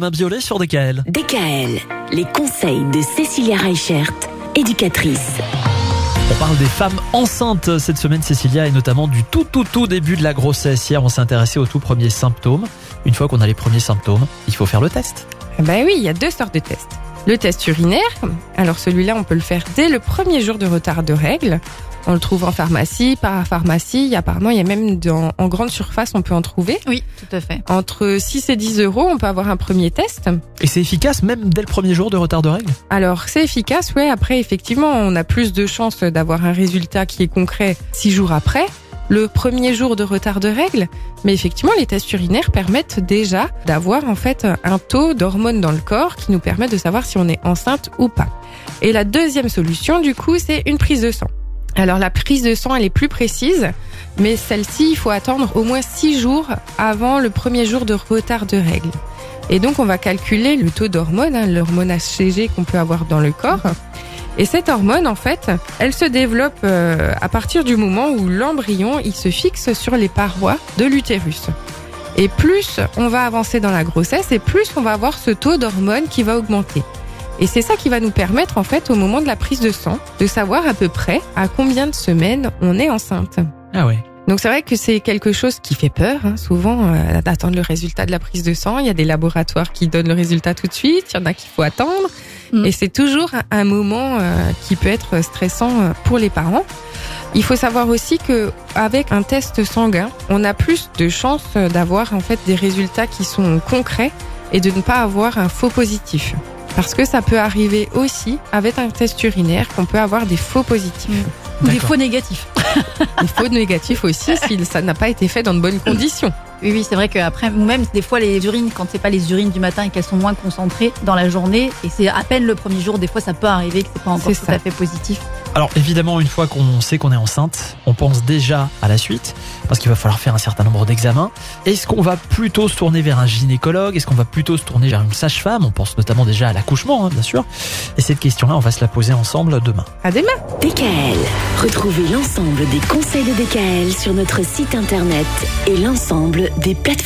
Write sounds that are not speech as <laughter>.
Main violet sur DKL. DKL, les conseils de Cécilia Reichert, éducatrice. On parle des femmes enceintes cette semaine, Cécilia, et notamment du tout tout tout début de la grossesse. Hier, on s'est intéressé aux tout premiers symptômes. Une fois qu'on a les premiers symptômes, il faut faire le test. Ben oui, il y a deux sortes de tests. Le test urinaire, alors celui-là, on peut le faire dès le premier jour de retard de règles. On le trouve en pharmacie, parapharmacie, apparemment il y a même dans, en grande surface, on peut en trouver. Oui, tout à fait. Entre 6 et 10 euros, on peut avoir un premier test. Et c'est efficace même dès le premier jour de retard de règles Alors c'est efficace, ouais, après effectivement on a plus de chances d'avoir un résultat qui est concret 6 jours après le premier jour de retard de règles, mais effectivement les tests urinaires permettent déjà d'avoir en fait un taux d'hormones dans le corps qui nous permet de savoir si on est enceinte ou pas. Et la deuxième solution du coup c'est une prise de sang. Alors la prise de sang elle est plus précise, mais celle-ci il faut attendre au moins 6 jours avant le premier jour de retard de règles. Et donc on va calculer le taux d'hormone, hein, l'hormone HCG qu'on peut avoir dans le corps. Et cette hormone, en fait, elle se développe euh, à partir du moment où l'embryon il se fixe sur les parois de l'utérus. Et plus on va avancer dans la grossesse, et plus on va avoir ce taux d'hormone qui va augmenter. Et c'est ça qui va nous permettre, en fait, au moment de la prise de sang, de savoir à peu près à combien de semaines on est enceinte. Ah ouais. Donc c'est vrai que c'est quelque chose qui fait peur, hein, souvent, euh, d'attendre le résultat de la prise de sang. Il y a des laboratoires qui donnent le résultat tout de suite, il y en a qu'il faut attendre. Mm. Et c'est toujours un moment euh, qui peut être stressant euh, pour les parents. Il faut savoir aussi que avec un test sanguin, on a plus de chances d'avoir en fait des résultats qui sont concrets et de ne pas avoir un faux positif. Parce que ça peut arriver aussi avec un test urinaire qu'on peut avoir des faux positifs. Ou des faux négatifs. <laughs> Des faux négatifs aussi <laughs> si ça n'a pas été fait dans de bonnes conditions. Oui, oui, c'est vrai qu'après, ou même des fois les urines, quand c'est pas les urines du matin et qu'elles sont moins concentrées dans la journée, et c'est à peine le premier jour, des fois ça peut arriver que c'est pas encore C'est tout ça. à fait positif. Alors évidemment, une fois qu'on sait qu'on est enceinte, on pense déjà à la suite, parce qu'il va falloir faire un certain nombre d'examens. Est-ce qu'on va plutôt se tourner vers un gynécologue? Est-ce qu'on va plutôt se tourner vers une sage-femme? On pense notamment déjà à l'accouchement, hein, bien sûr. Et cette question-là, on va se la poser ensemble demain. À demain. DKL, retrouvez l'ensemble des conseils de DKL sur notre site internet et l'ensemble des plateformes.